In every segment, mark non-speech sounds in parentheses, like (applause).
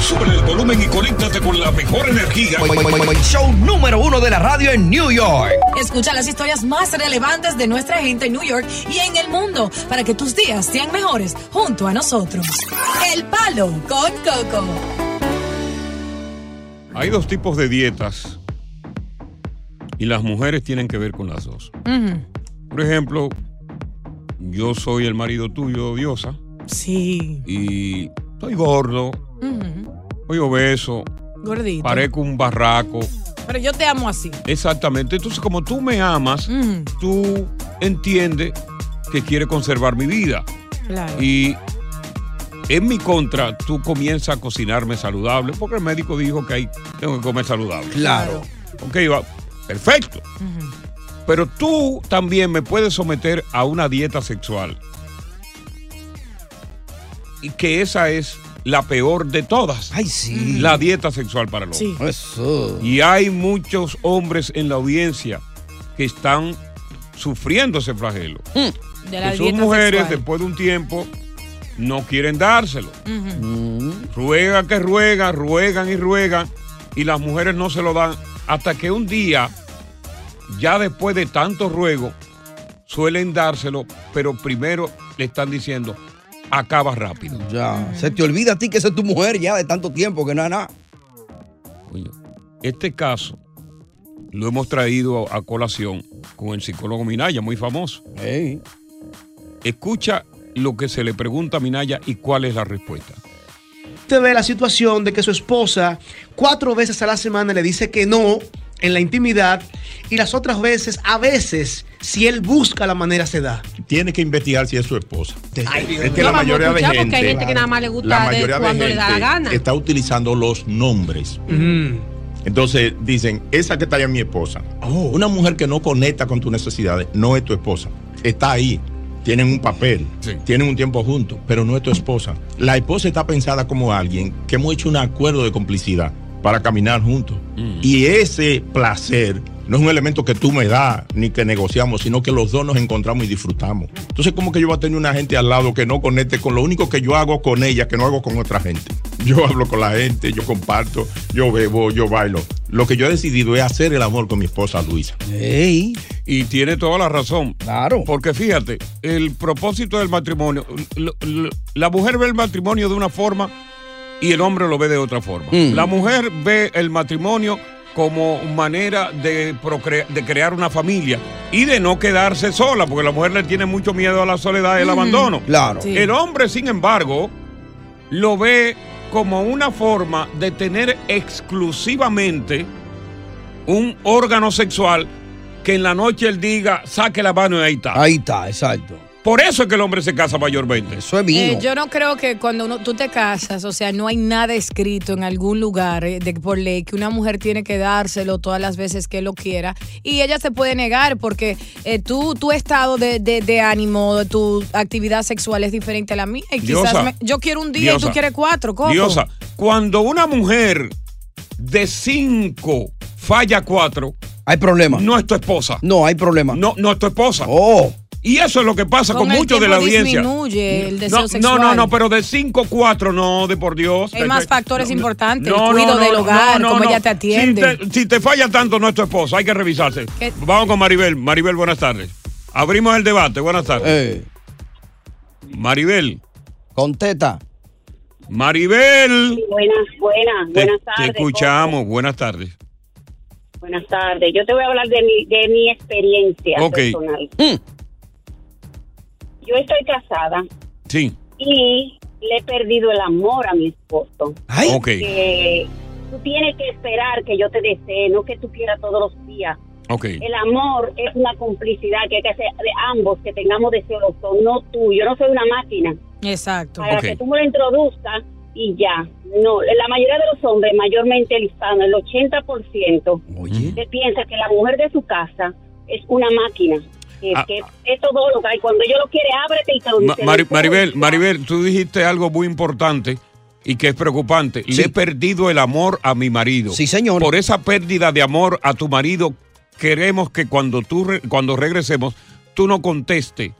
Sube el volumen y conéctate con la mejor energía. Show número uno de la radio en New York. Escucha las historias más relevantes de nuestra gente en New York y en el mundo para que tus días sean mejores junto a nosotros. El Palo con Coco. Hay dos tipos de dietas y las mujeres tienen que ver con las dos. Por ejemplo, yo soy el marido tuyo, Diosa. Sí. Y estoy gordo, soy obeso, Gordito. parezco un barraco. Pero yo te amo así. Exactamente. Entonces, como tú me amas, tú entiendes que quieres conservar mi vida. Claro. Y en mi contra, tú comienzas a cocinarme saludable, porque el médico dijo que hay, tengo que comer saludable. Claro. Ok, va, perfecto. Pero tú también me puedes someter a una dieta sexual. Y que esa es la peor de todas. Ay, sí. La dieta sexual para el hombre. Sí. Eso. Y hay muchos hombres en la audiencia que están sufriendo ese flagelo. De la Que sus dieta mujeres, sexual. después de un tiempo, no quieren dárselo. Ujú. Ruegan que ruegan, ruegan y ruegan, y las mujeres no se lo dan hasta que un día, ya después de tanto ruego, suelen dárselo, pero primero le están diciendo, acaba rápido. Ya. Se te olvida a ti que esa es tu mujer ya de tanto tiempo que no es nada. Oye, este caso lo hemos traído a colación con el psicólogo Minaya, muy famoso. Escucha lo que se le pregunta a Minaya y cuál es la respuesta. Usted ve la situación de que su esposa cuatro veces a la semana le dice que no en la intimidad y las otras veces, a veces, si él busca la manera, se da. Tiene que investigar si es su esposa. Ay, es que No la mayoría de gente, porque hay gente que nada más le gusta la mayoría de cuando le da la gana. está utilizando los nombres. Entonces dicen, esa que está ahí es mi esposa. Oh. Una mujer que no conecta con tus necesidades no es tu esposa. Está ahí. Tienen un papel, tienen un tiempo juntos, pero no es tu esposa. La esposa está pensada como alguien que hemos hecho un acuerdo de complicidad para caminar juntos. Y ese placer no es un elemento que tú me das ni que negociamos, sino que los dos nos encontramos y disfrutamos. Entonces, ¿cómo que yo voy a tener una gente al lado que no conecte con lo único que yo hago con ella, que no hago con otra gente? (laughs) Yo hablo con la gente, yo comparto, yo bebo, yo bailo. Lo que yo he decidido es hacer el amor con mi esposa Luisa. Y tiene toda la razón. Claro. Porque fíjate, el propósito del matrimonio, la mujer ve el matrimonio de una forma y el hombre lo ve de otra forma. Mm. La mujer ve el matrimonio como manera de, procre- de crear una familia y de no quedarse sola, porque la mujer le tiene mucho miedo a la soledad y el Mm. abandono. Claro. Sí. El hombre, sin embargo, lo ve como una forma de tener exclusivamente un órgano sexual que en la noche él diga, saque la mano y ahí está. Ahí está, exacto. Por eso es que el hombre se casa mayormente. Eso es Eh, yo no creo que cuando uno, tú te casas, o sea, no hay nada escrito en algún lugar eh, de, por ley que una mujer tiene que dárselo todas las veces que lo quiera y ella se puede negar porque eh, tú, tu estado de, de- de ánimo, tu actividad sexual es diferente a la mía y quizás Diosa, me- yo quiero un día y tú quieres cuatro. Diosa, cuando una mujer de cinco falla cuatro, hay problema. No es tu esposa. No, hay problema. No, no es tu esposa. Oh. Y eso es lo que pasa con, Con muchos de la audiencia. disminuye el deseo no, sexual. No, no, no, pero de cinco, cuatro, no, de por Dios. Hay más factores importantes, No, el cuido no, del no, hogar, no, cómo no. ella te atiende. Si te, si te falla tanto, no es tu esposa, hay que revisarse. ¿Qué? Vamos con Maribel. Maribel, buenas tardes. Abrimos el debate, buenas tardes. Maribel. Contesta. Maribel. Buenas, buenas, Te, buenas te tardes. escuchamos, buenas tardes. Buenas tardes. Yo te voy a hablar de mi, de mi experiencia Ok. personal. Yo estoy casada Sí. y le he perdido el amor a mi esposo. Ay. Ok. Que tú tienes que esperar que yo te desee, no que tú quieras todos los días. Ok. El amor es una complicidad que hay que hacer de ambos, que tengamos deseo los dos, no tú. Yo no soy una máquina. Exacto. Para que tú me lo introduzcas y ya. No, la mayoría de los hombres, mayormente el hispano, el 80%, se piensa que la mujer de su casa es una máquina. Que, Ah. que es todóloga y cuando yo lo quiere, ábrete y te lo dice. Maribel, Maribel, tú dijiste algo muy importante y que es preocupante. Le he perdido el amor a mi marido. Sí, señor. Por esa pérdida de amor a tu marido, queremos que cuando tú re- cuando regresemos, tú no conteste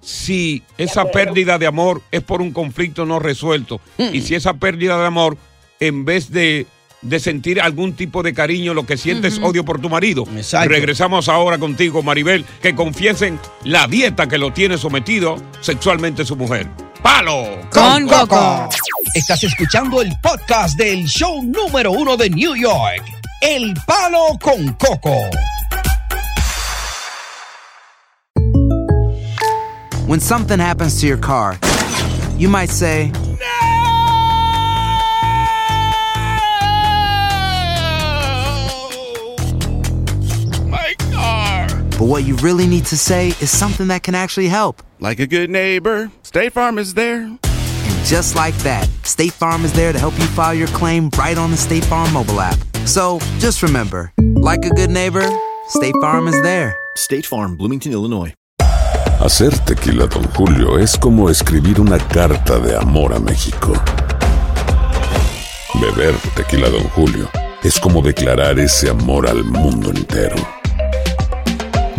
si esa pérdida de amor es por un conflicto no resuelto y si esa pérdida de amor, en vez de de sentir algún tipo de cariño, lo que sientes odio por tu marido. Exacto. Regresamos ahora contigo, Maribel, que confiesen la dieta que lo tiene sometido sexualmente su mujer. ¡Palo! Con Coco. Estás escuchando el podcast del show número uno de New York. El Palo con Coco. When something happens to your car, you might say, but what you really need to say is something that can actually help. Like a good neighbor, State Farm is there. And just like that, State Farm is there to help you file your claim right on the State Farm mobile app. So just remember, like a good neighbor, State Farm is there. State Farm, Bloomington, Illinois. Hacer tequila, Don Julio, es como escribir una carta de amor a México. Beber tequila, Don Julio, es como declarar ese amor al mundo entero.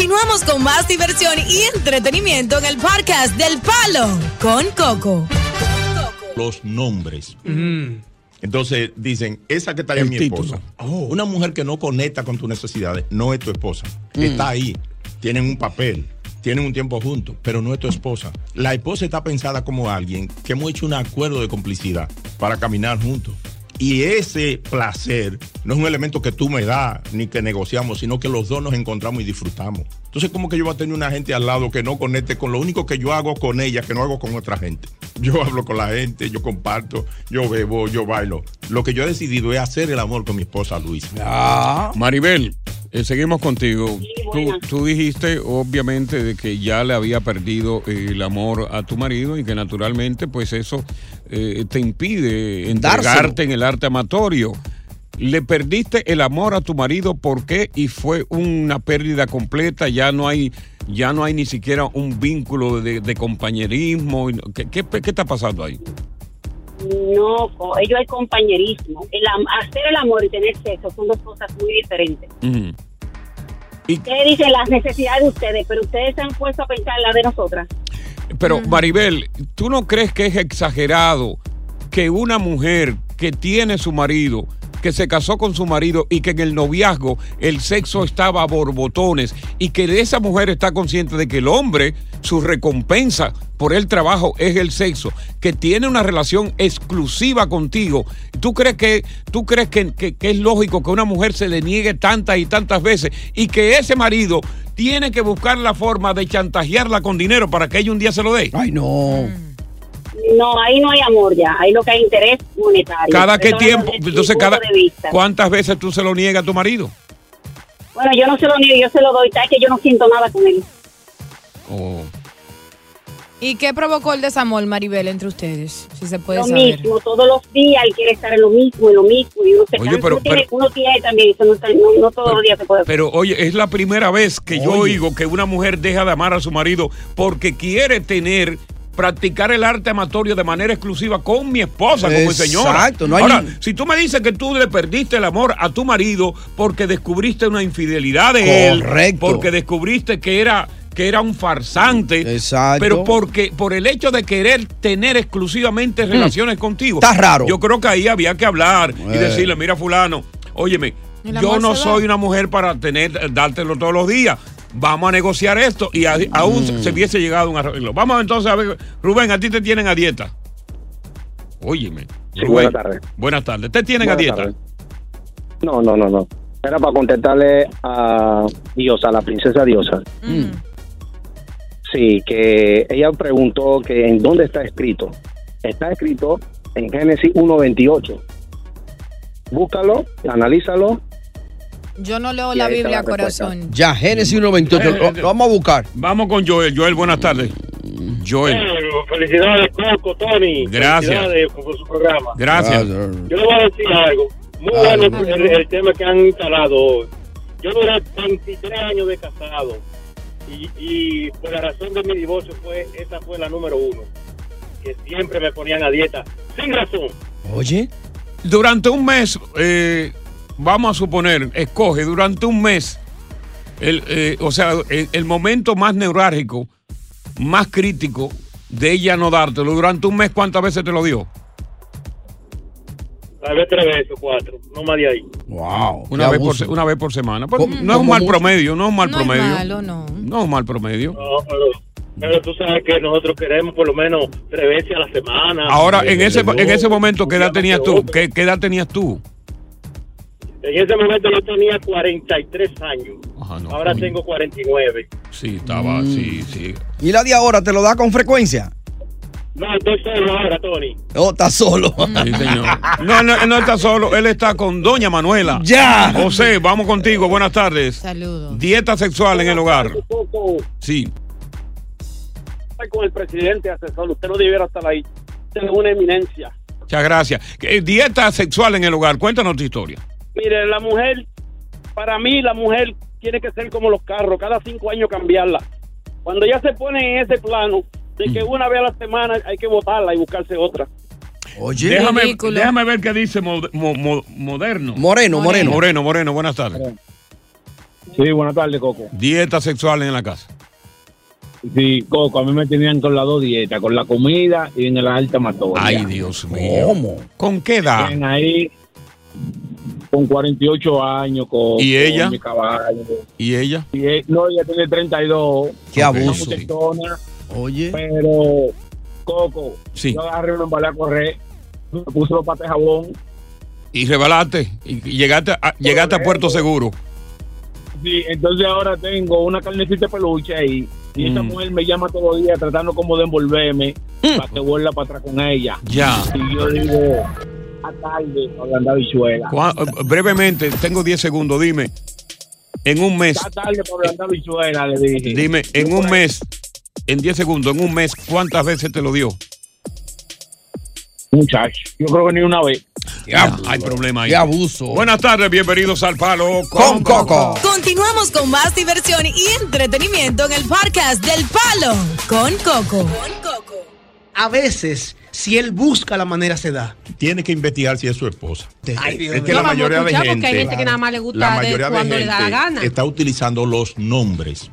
Continuamos con más diversión y entretenimiento en el podcast del Palo con Coco. los nombres. Entonces dicen, esa que está ahí es mi título. esposa. Una mujer que no conecta con tus necesidades no es tu esposa. Mm. Está ahí, tienen un papel, tienen un tiempo juntos, pero no es tu esposa. La esposa está pensada como alguien que hemos hecho un acuerdo de complicidad para caminar juntos. Y ese placer no es un elemento que tú me das ni que negociamos, sino que los dos nos encontramos y disfrutamos. Entonces, ¿cómo que yo voy a tener una gente al lado que no conecte con lo único que yo hago con ella, que no hago con otra gente? Yo (laughs) hablo con la gente, yo comparto, yo bebo, yo bailo. Lo que yo he decidido es hacer el amor con mi esposa Luis. Maribel, eh, seguimos contigo. tú, buenas. tú dijiste, obviamente, de que ya le había perdido eh, el amor a tu marido y que naturalmente, pues eso eh, te impide entregarte Dárselo. en el arte amatorio. Le perdiste el amor a tu marido, ¿por qué? Y fue una pérdida completa, ya no hay, ya no hay ni siquiera un vínculo de, de compañerismo. ¿Qué, qué, qué está pasando ahí? No, co- ello es compañerismo. El am- hacer el amor y tener sexo son dos cosas muy diferentes. Ujú. Ustedes dicen las necesidades de ustedes, pero ustedes se han puesto a pensar en la de nosotras. Pero Maribel, ¿tú no crees que es exagerado que una mujer que tiene su marido, que se casó con su marido y que en el noviazgo el sexo estaba a borbotones y que esa mujer está consciente de que el hombre, su recompensa por el trabajo es el sexo, que tiene una relación exclusiva contigo. ¿Tú crees que, tú crees que, que- que es lógico que una mujer se le niegue tantas y tantas veces y que ese marido tiene que buscar la forma de chantajearla con dinero para que ella un día se lo dé? Ay, no. No, ahí no hay amor ya, ahí lo que hay interés monetario. ¿Cada qué tiempo? Entonces, cada. ¿cuántas veces tú se lo niegas a tu marido? Bueno, yo no se lo niego, yo se lo doy, tal que yo no siento nada con él. Oh. ¿Y qué provocó el desamor, Maribel, entre ustedes? Si se puede Lo saber. mismo, todos los días él quiere estar en lo mismo, en lo mismo, y uno se Oye, pero- uno, tiene, pero- uno tiene también, eso no, está- no, no todos los días se puede. Pero oye, es la primera vez que yo oigo que una mujer deja de amar a su marido porque quiere tener practicar el arte amatorio de manera exclusiva con mi esposa como señora. Exacto, no hay- Ahora, si tú me dices que tú le perdiste el amor a tu marido porque descubriste una infidelidad de él, Correcto. porque descubriste que era que era un farsante, Exacto. pero porque por el hecho de querer tener exclusivamente relaciones contigo. Está raro. Yo creo que ahí había que hablar y decirle, mira fulano, óyeme, yo no soy una mujer para tener, dártelo todos los días. Vamos a negociar esto y a- aún se- se hubiese llegado a un arreglo. Vamos entonces a ver, Rubén, a ti te tienen a dieta. Óyeme. Sí, Rubén, buenas tardes. Buenas tardes. ¿Te tienen a dieta? tardes. No, no, no, no. Era para contestarle a Diosa, a la princesa Diosa. Sí, que ella preguntó que en dónde está escrito. Está escrito en Génesis 1.28. Búscalo, analízalo. Yo no leo la Biblia, respuesta. corazón. Ya, Génesis 1.28. Lo, lo vamos a buscar. Vamos con Joel. Joel, buenas tardes. Joel. Felicidades, Coco, Tony. Gracias. Felicidades por su programa. Gracias. Yo le voy a decir algo. Muy Ah, bueno no. el, el tema que han instalado hoy. Yo duré 23 años de casado y, y por la razón de mi divorcio fue esa fue la número uno. Que siempre me ponían a dieta. Sin razón. Oye. Durante un mes, eh, vamos a suponer, escoge durante un mes, el, eh, o sea, el, el momento más neurálgico, más crítico de ella no dártelo. Durante un mes, ¿cuántas veces te lo dio? Tal vez tres veces, cuatro. No más de ahí. Wow. Una, vez por, una vez por semana. Pues, ¿Cómo- no es un mal mucho? promedio, no es un mal No es promedio. malo, no. No es un mal promedio. No, pero, pero tú sabes que nosotros queremos por lo menos tres veces a la semana. Ahora, en ese, en ese momento, ¿qué edad tenías tú? ¿Qué, qué edad tenías tú? En ese momento yo tenía 43 años. no, Ahora coño. tengo 49. Sí, estaba, sí, sí. ¿Y la de ahora te lo da con frecuencia? No, estoy solo ahora, Tony. Oh, está solo. Sí, señor. (laughs) No, no, él no está solo, él está con Doña Manuela. Ya. José, vamos contigo, buenas tardes. Saludos. Dieta sexual en el hogar. Sí. con el presidente asesor. Usted no debiera estar ahí. Usted es una eminencia. Muchas gracias. ¿Qué- Dieta sexual en el hogar, cuéntanos tu historia. Mire, la mujer, para mí la mujer tiene que ser como los carros, cada cinco años cambiarla. Cuando ya se pone en ese plano de que una vez a la semana hay que botarla y buscarse otra. Oye. déjame, Ridículo. déjame ver qué dice mo- mo- mo- Moderno. Moreno, Moreno. Moreno, Moreno, buenas tardes. Sí, buenas tardes, Coco. Dieta sexual en la casa. Sí, Coco, a mí me tenían con las dos dietas, con la comida y en el alta amatoria. Ay, Dios mío. ¿Con qué edad? Ven ahí con 48 años, con, ¿Y ella? con mi caballo. ¿Y ella? Y él- no, ella tiene 32. Qué Una abuso. muchachona, Oye. Pero, Coco, Sí. yo agarré una embalé a correr, me puse los pates de jabón. Y rebalaste. Y llegaste a, llegaste a Puerto Seguro. Sí, entonces ahora tengo una carnecita de peluche ahí. Y esa Mm. mujer me llama todos los días tratando como de envolverme para que vuelva para atrás con ella. Ya. Y yo digo, a tarde, hablando bichuela. Eh, Brevemente, tengo 10 segundos. Dime, en un mes, A tarde por hablando bichuela, le dije. dime, en un mes, en 10 segundos, en un mes, ¿cuántas veces te lo dio? Muchacho, yo creo que ni una vez. Ya, hay problema ahí. Qué abuso. Buenas tardes, bienvenidos al Palo con, Coco. Continuamos con más diversión y entretenimiento en el podcast del Palo con Coco. A veces, si él busca la manera, se da. Tiene que investigar si es su esposa. Ay, Dios es que la mayoría de gente, que hay gente que nada más le gusta la de mayoría de cuando le da la gana. está utilizando los nombres.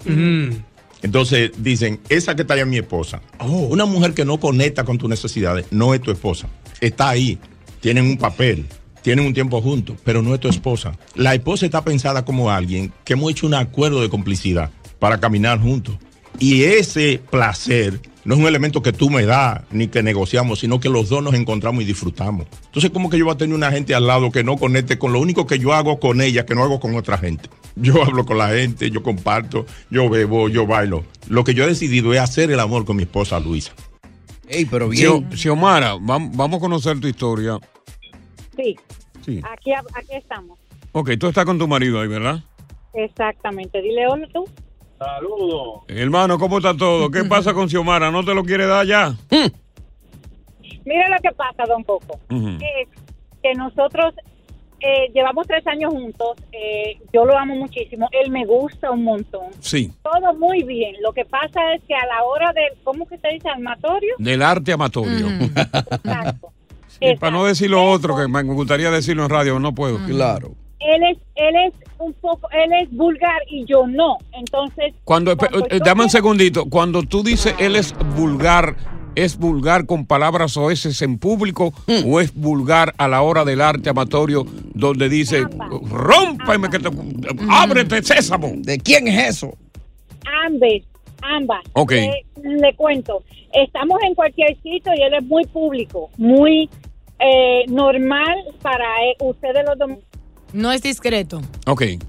Entonces dicen, esa que está ahí es mi esposa. Una mujer que no conecta con tus necesidades no es tu esposa. Está ahí, tienen un papel, tienen un tiempo juntos, pero no es tu esposa. La esposa está pensada como alguien que hemos hecho un acuerdo de complicidad para caminar juntos. Y ese placer no es un elemento que tú me das ni que negociamos, sino que los dos nos encontramos y disfrutamos. Entonces, ¿cómo que yo voy a tener una gente al lado que no conecte con lo único que yo hago con ella, que no hago con otra gente? (laughs) Yo hablo con la gente, yo comparto, yo bebo, yo bailo. Lo que yo he decidido es hacer el amor con mi esposa Luisa. Ey, pero Xio- Xiomara, vam- vamos a conocer tu historia. Sí. Sí. Aquí, aquí estamos. Ok, tú estás con tu marido ahí, ¿verdad? Exactamente. Dile hola tú. Saludos. Hermano, ¿cómo está todo? ¿Qué (laughs) pasa con Xiomara? ¿No te lo quiere dar ya? Mira lo que pasa, don Coco. Es que nosotros eh, llevamos tres años juntos. eh, yo lo amo muchísimo. Él me gusta un montón. Sí, Todo muy bien. Lo que pasa es que a la hora del, ¿cómo que se dice? Armatorio. del arte amatorio. Exacto. (laughs) Y para no decir lo otro, que me gustaría decirlo en radio, no puedo. Claro. Él es, él es un poco, él es vulgar y yo no. Entonces, Cuando, eh, yo dame un segundito, cuando tú dices él es vulgar, ¿es vulgar con palabras oeces en público o es vulgar a la hora del arte amatorio donde dice, rómpeme que te, ábrete sésamo? ¿De quién es eso? ambas, ambas. Ok. Le, le cuento, estamos en cualquier sitio y él es muy público, muy eh, normal para eh, ustedes los dominicanos. No es discreto. Ok. el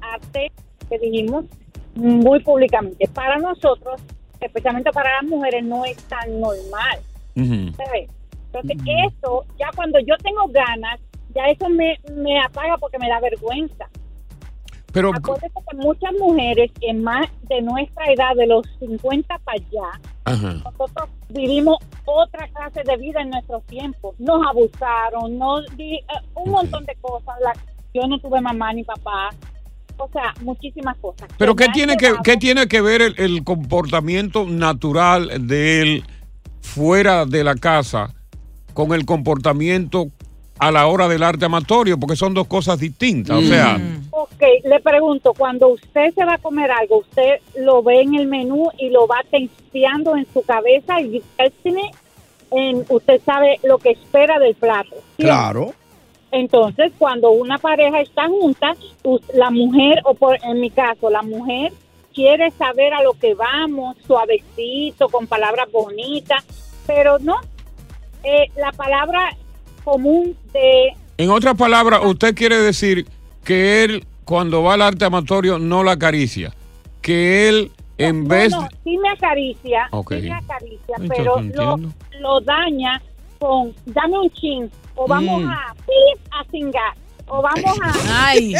arte que dijimos muy públicamente. Para nosotros, especialmente para las mujeres, no es tan normal. ¿sabes? Entonces, eso, ya cuando yo tengo ganas, ya eso me, me apaga porque me da vergüenza. Pero, Acuérdate que muchas mujeres en más de nuestra edad, de los 50 para allá, Ajá. nosotros vivimos otra clase de vida en nuestros tiempos. Nos abusaron, nos di- eh, un montón de cosas. La- yo no tuve mamá ni papá. O sea, muchísimas cosas. Pero Que ¿qué tiene que, qué tiene que ver el, el comportamiento natural de él fuera de la casa con el comportamiento a la hora del arte amatorio? Porque son dos cosas distintas. O sea, Ok, le pregunto, cuando usted se va a comer algo, usted lo ve en el menú y lo va testeando en su cabeza y usted tiene, en, usted sabe lo que espera del plato. ¿sí? Claro. Entonces, cuando una pareja está junta, la mujer, o por, en mi caso, la mujer quiere saber a lo que vamos, suavecito, con palabras bonitas, pero no, eh, la palabra común de en otras palabras, usted quiere decir que él, cuando va al arte amatorio, no la acaricia. Que él, en vez No, no, sí me acaricia, Ok. sí me acaricia, Entonces, pero lo, lo daña con dame un chin, o vamos Mm. a pip, a cingar, o vamos a... (laughs) Ay.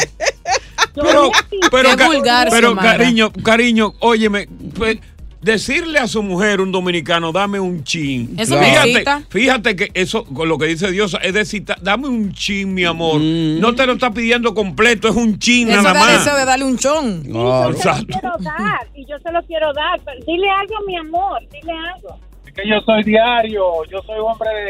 Pero, pero, vulgar, pero cariño, cariño, óyeme, pues, decirle a su mujer, un dominicano, dame un chin. Eso fíjate, fíjate que eso, con lo que dice Dios, es decir, dame un chin, mi amor. No te lo está pidiendo completo, es un chin Eso nada da más. deseo de darle un chon. yo se lo exacto. quiero dar, y yo se lo quiero dar, pero dile algo, mi amor, dile algo. Que yo soy diario, yo soy hombre de,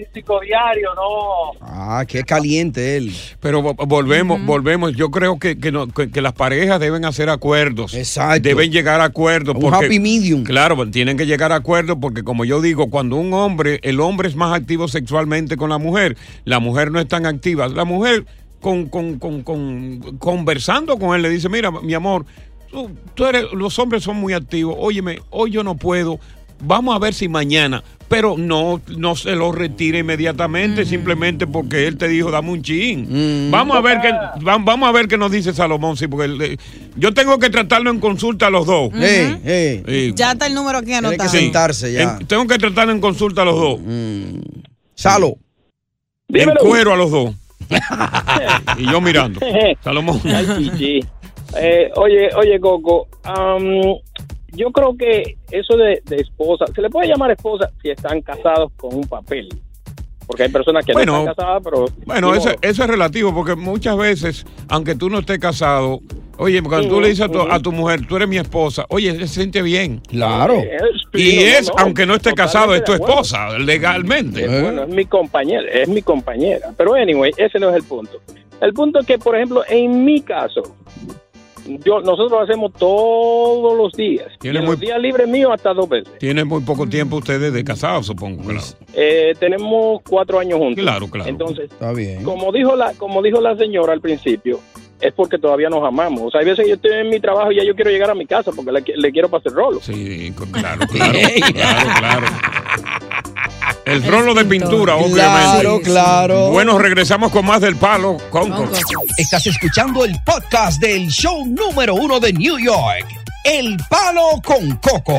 de físico diario, no. Ah, qué caliente él. Pero vo- volvemos, volvemos. Yo creo que, que, no- que- que las parejas deben hacer acuerdos. Exacto. Deben llegar a acuerdos. Un porque- happy medium. Claro, tienen que llegar a acuerdos porque como yo digo, cuando un hombre, el hombre es más activo sexualmente con la mujer, la mujer no es tan activa. La mujer con, con- con- con- conversando con él le dice, mira, mi amor, tú, tú eres, los hombres son muy activos, óyeme, hoy yo no puedo, vamos a ver si mañana, pero no, no se lo retire inmediatamente simplemente porque él te dijo, dame un chin. Vamos a ver qué, va- vamos a ver qué nos dice Salomón, sí, porque eh, yo tengo que tratarlo en consulta a los dos. Sí. Ya está el número aquí Tiene anotado. que sentarse ya. En- tengo que tratarlo en consulta a los dos. Salo. En cuero a los dos. (laughs) y yo mirando. (laughs) Salomón. Ay. Eh, oye, oye, Coco, am, yo creo que eso de, de esposa, se le puede llamar esposa si están casados con un papel. Porque hay personas que Bueno, no están casadas, pero... Bueno, eso, eso es relativo porque muchas veces, aunque tú no estés casado, Oye, cuando tú Ujú, le dices a tu, a tu mujer, tú eres mi esposa, oye, se siente bien. Claro. Y Sí, es, no, aunque no esté casado, es tu esposa, legalmente. Eh, Bueno, es mi compañera, es mi compañera. Pero anyway, ese no es el punto. El punto es que, por ejemplo, en mi caso, yo nosotros lo hacemos todos los días. Y Tiene en muy- los días libres míos hasta dos veces. Tienen muy poco tiempo ustedes de casados, supongo. Claro, Eh, tenemos cuatro años juntos. claro. claro. Entonces, Está bien. como dijo la como dijo la señora al principio, es porque todavía nos amamos. O sea, hay veces que yo estoy en mi trabajo y ya yo quiero llegar a mi casa porque le, le quiero pasar rolo. Sí, claro, claro, (laughs) claro, claro. El rolo de pintura, obviamente. Claro, claro. Bueno, regresamos con más del palo con Coco. Estás escuchando el podcast del show número uno de New York, El Palo con Coco.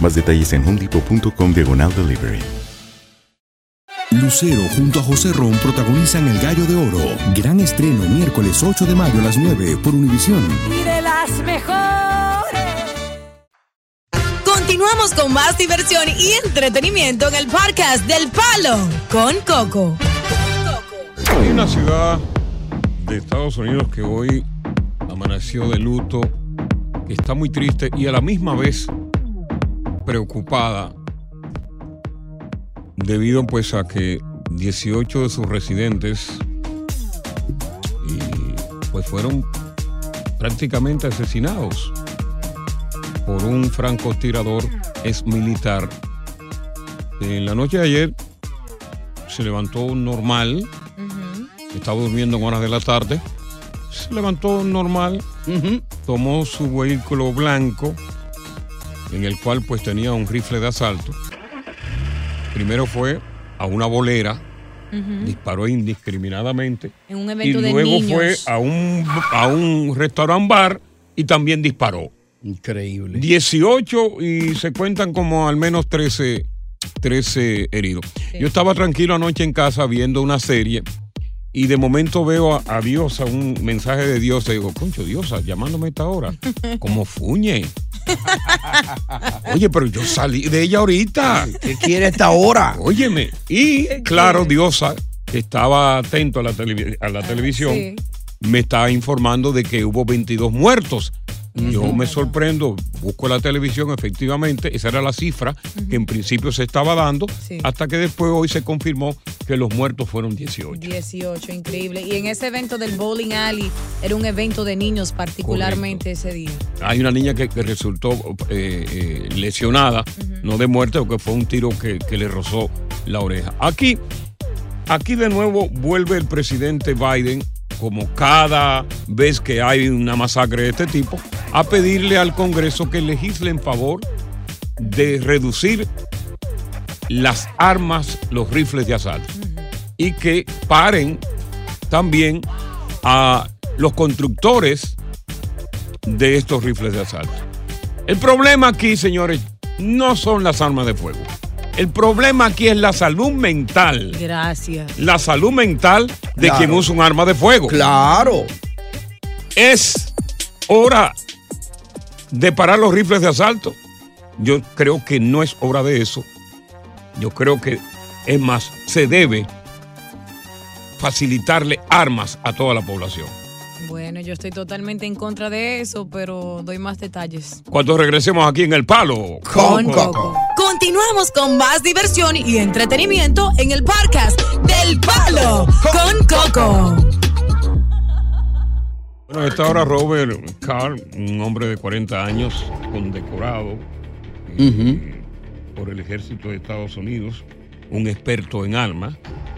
Más detalles en homedepot.com diagonal delivery. Lucero junto a José Ron protagonizan El Gallo de Oro. Gran estreno miércoles 8 de mayo a las 9 por Univisión. Y de las mejores. Continuamos con más diversión y entretenimiento en el podcast del Palo con Coco. Hay una ciudad de Estados Unidos que hoy amaneció de luto, que está muy triste y a la misma vez preocupada debido pues a que 18 de sus residentes y, pues fueron prácticamente asesinados por un francotirador ex militar. En la noche de ayer se levantó normal, estaba durmiendo en horas de la tarde, se levantó normal, tomó su vehículo blanco, en el cual pues tenía un rifle de asalto. Primero fue a una bolera, disparó indiscriminadamente. En un Y evento de luego niños. fue a un, a un restaurant bar y también disparó. Increíble. 18 y se cuentan como al menos 13, 13 heridos. Yo estaba tranquilo anoche en casa viendo una serie y de momento veo a, a Diosa, un mensaje de Diosa, y digo, concho, Diosa, llamándome a esta hora. (laughs) Como fuñe. Oye, pero yo salí de ella ahorita. ¿Qué quiere a esta hora? Óyeme. Y claro, Diosa, que estaba atento a la, televi- a la televisión, Sí. me está informando de que hubo 22 muertos. Yo me sorprendo, busco la televisión, efectivamente, esa era la cifra que en principio se estaba dando, Sí. hasta que después hoy se confirmó que los muertos fueron 18. 18, increíble. Y en ese evento del Bowling Alley era un evento de niños particularmente ese día. Hay una niña que, que resultó eh, eh, lesionada, no de muerte, porque fue un tiro que, que le rozó la oreja. Aquí, aquí de nuevo vuelve el presidente Biden, como cada vez que hay una masacre de este tipo, a pedirle al Congreso que legisle en favor de reducir las armas, los rifles de asalto. Y que paren también a los constructores de estos rifles de asalto. El problema aquí, señores, no son las armas de fuego. El problema aquí es la salud mental. Gracias. La salud mental de Claro. quien usa un arma de fuego. Claro. Es hora de parar los rifles de asalto. Yo creo que no es hora de eso. Yo creo que, es más, se debe facilitarle armas a toda la población. Bueno, yo estoy totalmente en contra de eso, pero doy más detalles. Cuando regresemos aquí en el palo. Con Coco. Continuamos con más diversión y entretenimiento en el podcast del Palo con Coco. Bueno, a esta hora Robert Carr, un hombre de 40 años, condecorado eh, por el ejército de Estados Unidos, un experto en armas,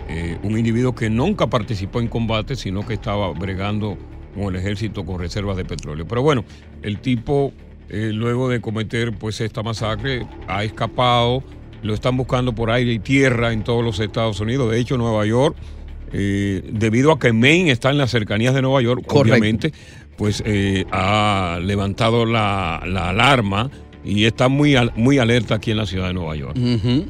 eh, un individuo que nunca participó en combate, sino que estaba bregando con el ejército con reservas de petróleo. Pero bueno, el tipo, eh, luego de cometer pues esta masacre, ha escapado, lo están buscando por aire y tierra en todos los Estados Unidos. De hecho, Nueva York eh, debido a que Maine está en las cercanías de Nueva York, obviamente, pues eh, ha levantado la, la alarma y está muy, muy alerta aquí en la ciudad de Nueva York.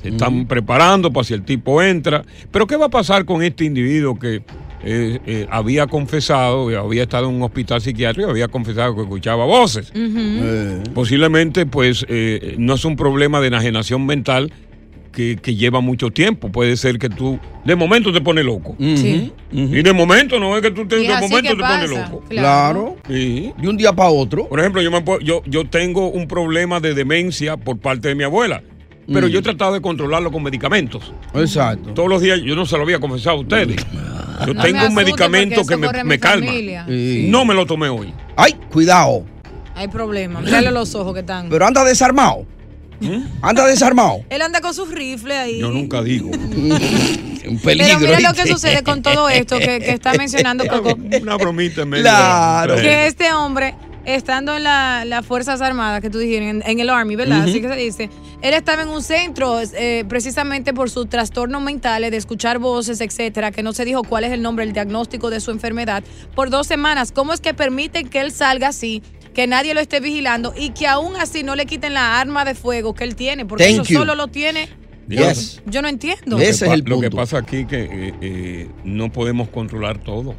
Están preparando para si el tipo entra. Pero ¿qué va a pasar con este individuo que eh, eh, había confesado, había estado en un hospital psiquiátrico, había confesado que escuchaba voces? Eh, Posiblemente, pues, eh, no es un problema de enajenación mental que, que lleva mucho tiempo. Puede ser que tú de momento te pones loco. Sí. Y de momento no es que tú te, de momento te pones loco. claro. Sí. De un día para otro. Por ejemplo, yo, me yo, yo tengo un problema de demencia por parte de mi abuela. Pero Mm. yo he tratado de controlarlo con medicamentos. Exacto. Todos los días, yo no se lo había confesado a ustedes. Yo No tengo me un medicamento que me, calma. Sí. No me lo tomé hoy. Ay, cuidado. Hay problema. Mírale los ojos que están. Pero anda desarmado. Anda desarmado. Él anda con sus rifles ahí. Yo nunca digo. (laughs) Un Pero peligro. mira lo que sucede con todo esto que, que está mencionando (laughs) Coco. Una bromita en medio. Claro. Que este hombre, estando en la- las Fuerzas Armadas, que tú dijiste, en, en el Army, ¿verdad? Así que se dice. Él estaba en un centro eh, precisamente por sus trastornos mentales de escuchar voces, etcétera, que no se dijo cuál es el nombre, el diagnóstico de su enfermedad, por dos semanas. ¿Cómo es que permiten que él salga así? Que nadie lo esté vigilando y que aún así no le quiten la arma de fuego que él tiene, porque Thank eso you. solo lo tiene. Yes. Yo no entiendo. Lo que pa- Lo que pasa aquí que eh, eh, no podemos controlar todo,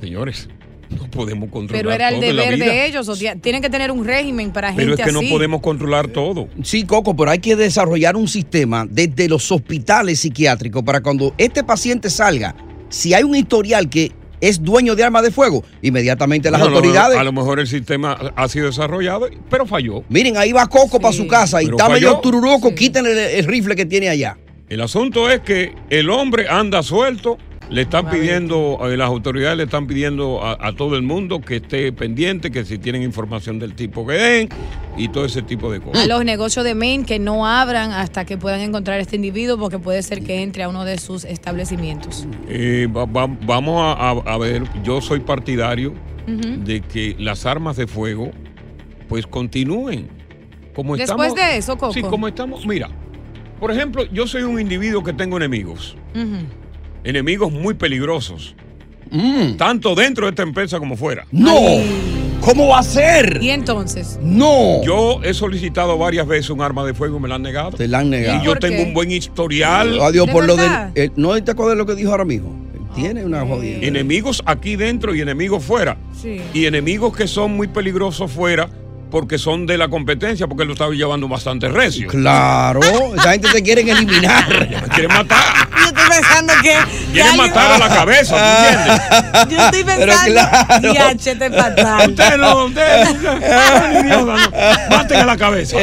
señores. No podemos controlar Pero era el todo deber de ellos. O sea, tienen que tener un régimen para Pero gente es que no podemos controlar todo. Sí, Coco, pero hay que desarrollar un sistema desde los hospitales psiquiátricos para cuando este paciente salga, si hay un historial que es dueño de armas de fuego, inmediatamente las No, no, autoridades. a lo mejor el sistema ha sido desarrollado, pero falló. Miren, ahí va Coco para su casa y Pero está falló. medio tururuco, quítenle el, el rifle que tiene allá. El asunto es que el hombre anda suelto, le están pidiendo, eh, las autoridades le están pidiendo a, a todo el mundo que esté pendiente, que si tienen información del tipo que den y todo ese tipo de a cosas. los negocios de Maine que no abran hasta que puedan encontrar a este individuo porque puede ser que entre a uno de sus establecimientos. Eh, va- va- vamos a, a- a ver, yo soy partidario de que las armas de fuego pues continúen. Como Después estamos, de eso, Coco. Sí, como estamos, mira, por ejemplo, yo soy un individuo que tengo enemigos. Ujú. Enemigos muy peligrosos. Tanto dentro de esta empresa como fuera. Mm. ¡No! ¿Cómo va a ser? Y entonces, ¡No! Yo he solicitado varias veces un arma de fuego y me la han negado. Te la han negado. Y yo tengo un buen historial. Adiós por lo del. eh, no te acuerdas de lo que dijo ahora mismo. Tiene una jodida. Enemigos aquí dentro y enemigos fuera. Sí. Y enemigos que son muy peligrosos fuera porque son de la competencia, porque lo estaba llevando bastante recio. Claro, esa gente te quieren eliminar. Me (laughs) quieren matar. Pensando que. (laughs) Quieren matar a la cabeza, ¿tú entiendes? (laughs) Yo estoy Pero pensando. claro. "Diache, este fatal. Usted no, usted. (laughs) Ay, Dios, no. Maten a la cabeza.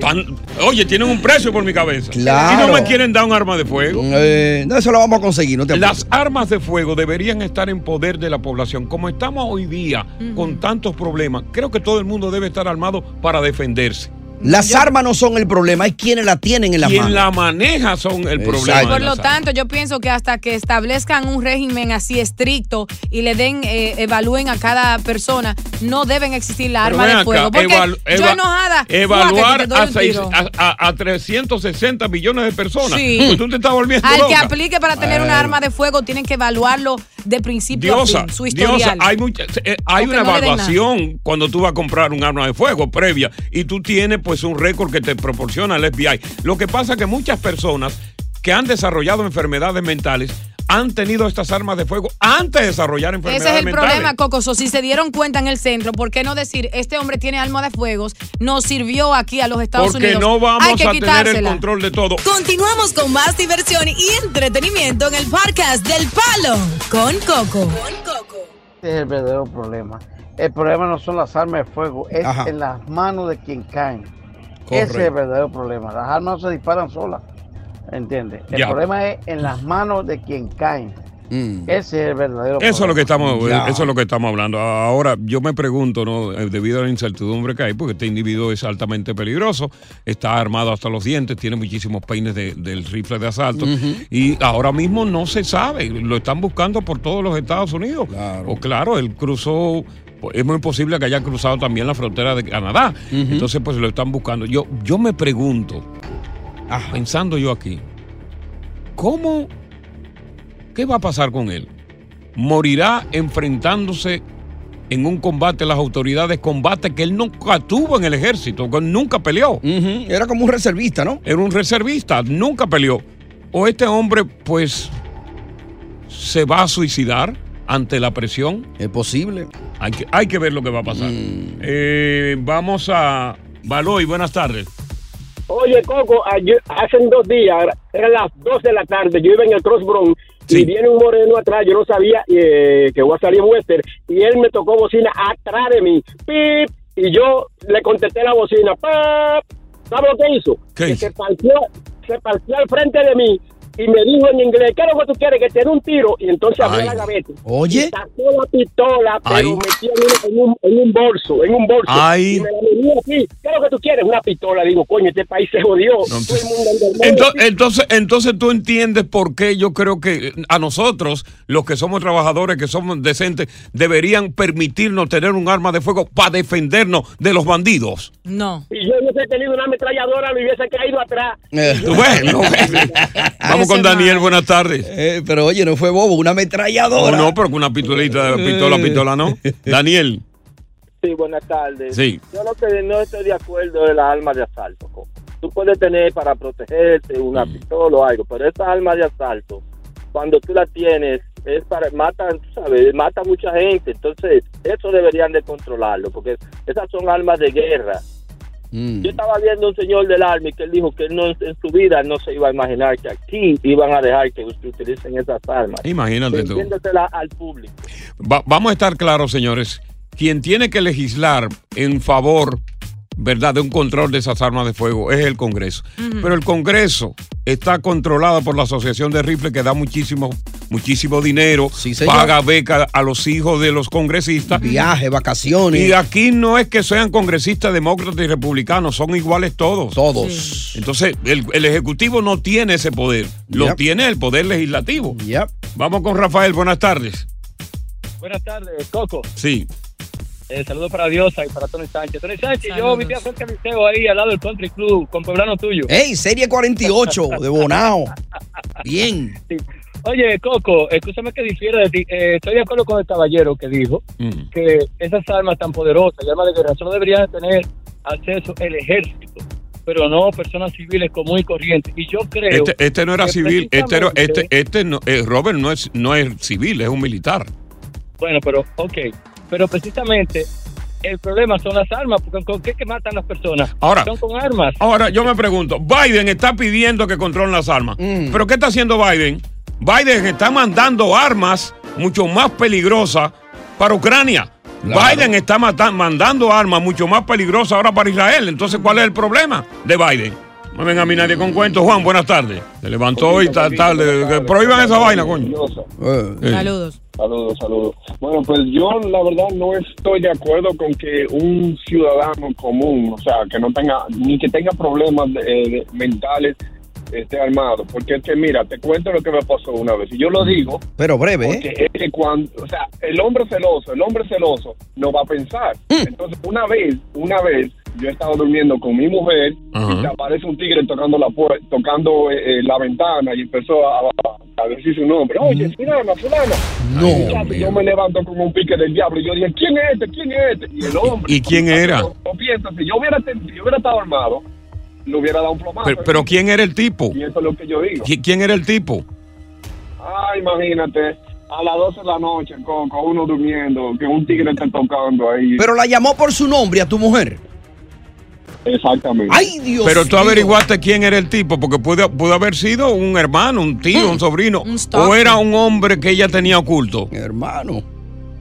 Tan- oye, tienen un precio por mi cabeza. Claro. Y no me quieren dar un arma de fuego. Eh, no, eso lo vamos a conseguir, no te Las armas de fuego deberían estar en poder de la población. Como estamos hoy día con tantos problemas, creo que todo el mundo debe estar armado para defenderse. Las armas no son el problema, hay quienes la tienen en la Quien mano. la maneja son el Exacto. problema. de Por lo tanto, yo pienso que hasta que establezcan un régimen así estricto y le den, eh, evalúen a cada persona, no deben existir las armas de acá, fuego. Porque yo enojada. Evaluar a, seis- a, a- a 360 millones de personas. Sí. Pues tú te estás volviendo Al que aplique para tener una arma de fuego, tienen que evaluarlo de principio Diosa, a fin, su historial. Diosa, hay, mucha- eh, hay una no evaluación cuando tú vas a comprar un arma de fuego previa y tú tienes pues un récord que te proporciona el FBI. Lo que pasa es que muchas personas que han desarrollado enfermedades mentales han tenido estas armas de fuego antes de desarrollar enfermedades Ese es el mentales. problema, Cocoso. Si se dieron cuenta en el centro, ¿por qué no decir, este hombre tiene arma de fuegos, nos sirvió aquí a los Estados Porque Unidos? no vamos Hay que a tener el quitársela. control de todo. Continuamos con más diversión y entretenimiento en el podcast del Palo con Coco. Ese es el verdadero problema. El problema no son las armas de fuego, es Ajá. en las manos de quien caen. Correcto. Ese es el verdadero problema. Las armas no se disparan solas. ¿Entiendes? El Ya. problema es en las manos de quien caen. Ese es el verdadero Eso es lo que estamos, Ya. eso es lo que estamos hablando. Ahora, yo me pregunto, ¿no? Eh, Debido a la incertidumbre que hay, porque este individuo es altamente peligroso, está armado hasta los dientes, tiene muchísimos peines de- del rifle de asalto, y ahora mismo no se sabe, lo están buscando por todos los Estados Unidos. O claro, él cruzó. Es muy posible que haya cruzado también la frontera de Canadá. Entonces, pues lo están buscando. Yo, yo me pregunto, pensando yo aquí, ¿cómo ¿Qué va a pasar con él? ¿Morirá enfrentándose en un combate las autoridades, combate que él nunca tuvo en el ejército, que nunca peleó? Era como un reservista, ¿no? Era un reservista, nunca peleó. O este hombre, pues, se va a suicidar ante la presión. Es posible. Hay que, hay que ver lo que va a pasar. Eh, vamos a Baloy, buenas tardes. Oye, Coco, ayer- hace dos días, eran las 2 de la tarde, yo iba en el Cross Bronx y viene un moreno atrás, yo no sabía eh, que voy a salir en Western, y él me tocó bocina atrás de mí, ¡pip! y yo le contesté la bocina, ¡pap! ¿Sabe lo que hizo? que se partió, se partió al frente de mí y me dijo en inglés, ¿qué es lo que tú quieres? Que te dé un tiro. Y entonces abrió Ay. la gaveta. Oye. Y sacó la pistola, pero Ay. metió en un, en un bolso, en un bolso. Ay. Y me la venía así. ¿Qué es lo que tú quieres? Una pistola. Digo, coño, este país se jodió. Todo el mundo anda armado. Entonces, entonces, entonces tú entiendes por qué yo creo que a nosotros, los que somos trabajadores, que somos decentes, deberían permitirnos tener un arma de fuego para defendernos de los bandidos. No. Si yo hubiese tenido una ametralladora, me hubiese caído atrás. Tú ves, no ves. Vamos con Daniel, buenas tardes. Eh, pero oye, no fue bobo, una ametralladora. No, no, pero con una pistolita, pistola, pistola, no. (laughs) Daniel. Sí, buenas tardes. Sí. Yo lo que no estoy de acuerdo es las armas de asalto. Coco. Tú puedes tener para protegerte una Mm. pistola o algo, pero estas armas de asalto, cuando tú las tienes, es para matan, tú sabes, mata a mucha gente. Entonces, eso deberían de controlarlo, porque esas son armas de guerra. Mm. Yo estaba viendo un señor del Army que él dijo que él no, en su vida no se iba a imaginar que aquí iban a dejar que utilicen esas armas. Imagínate tú. Al público. Va- vamos a estar claros, señores. Quien tiene que legislar en favor, ¿verdad?, de un control de esas armas de fuego es el Congreso. Pero el Congreso está controlado por la Asociación de Rifle que da muchísimo, muchísimo dinero, señor. paga beca a los hijos de los congresistas. Viajes, vacaciones. Y aquí no es que sean congresistas demócratas y republicanos, son iguales todos. Todos. Entonces, el, el Ejecutivo no tiene ese poder, lo Yep. tiene el Poder Legislativo. Vamos con Rafael, buenas tardes. Buenas tardes, Coco. Sí. Eh, saludos para Diosa y para Tony Sánchez. Tony Sánchez, yo vivía frente al liceo ahí al lado del Country Club con Poblano tuyo. ¡Ey, Serie 48 de Bonao! Bien. Oye, Coco, escúchame que difiere de ti. Eh, estoy de acuerdo con el caballero que dijo Mm. que esas armas tan poderosas, y armas de guerra, solo deberían tener acceso el ejército, pero no personas civiles comunes y corrientes. Y yo creo. Este, este no era que civil, este, era- este, este no, eh, Robert no es, no es civil, es un militar. Bueno, pero, ok. Pero precisamente el problema son las armas, porque ¿con qué que matan las personas? Ahora, Son con armas. Ahora, yo me pregunto, Biden está pidiendo que controlen las armas. Mm. ¿Pero qué está haciendo Biden? Biden está mandando armas mucho más peligrosas para Ucrania. Biden está mandando armas mucho más peligrosas ahora para Israel. Entonces, ¿cuál es el problema de Biden? No venga a mí nadie con cuentos. Juan, buenas tardes. Se levantó y tal, tarde. Prohíban esa vaina, coño. Eh. Saludos. Saludos, saludos. Bueno, pues yo la verdad no estoy de acuerdo con que un ciudadano común, o sea, que no tenga, ni que tenga problemas de- eh, de- mentales, esté armado. Porque es que, mira, te cuento lo que me pasó una vez. Y yo lo digo. Pero breve, ¿eh? Porque es que cuando, o sea, el hombre celoso, el hombre celoso no va a pensar. Entonces, una vez, una vez, yo estaba durmiendo con mi mujer y aparece un tigre tocando la puer- tocando eh, eh, la ventana y empezó a, a- a decir su nombre. Oye, fulana, fulana. No, yo me levanto con un pique del diablo y yo dije, ¿quién es este? ¿Quién es este? Y el hombre. ¿Y quién era? No, si yo hubiera, ten- si yo hubiera estado armado, le hubiera dado un plomazo. Pero, pero ¿quién era el tipo? Y eso es lo que yo digo. ¿Qui- ¿Quién era el tipo? Ah, imagínate, a las 12 de la noche, con, con uno durmiendo, que un tigre esté tocando ahí. Pero la llamó por su nombre a tu mujer. Exactamente. ¡Ay, Dios Pero tú averiguaste quién era el tipo, porque pudo, pudo haber sido un hermano, un tío, un sobrino, o stalker. era un hombre que ella tenía oculto. Hermano.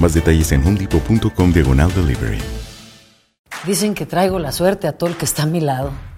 Más detalles en homedepot.com diagonal delivery. Dicen que traigo la suerte a todo el que está a mi lado.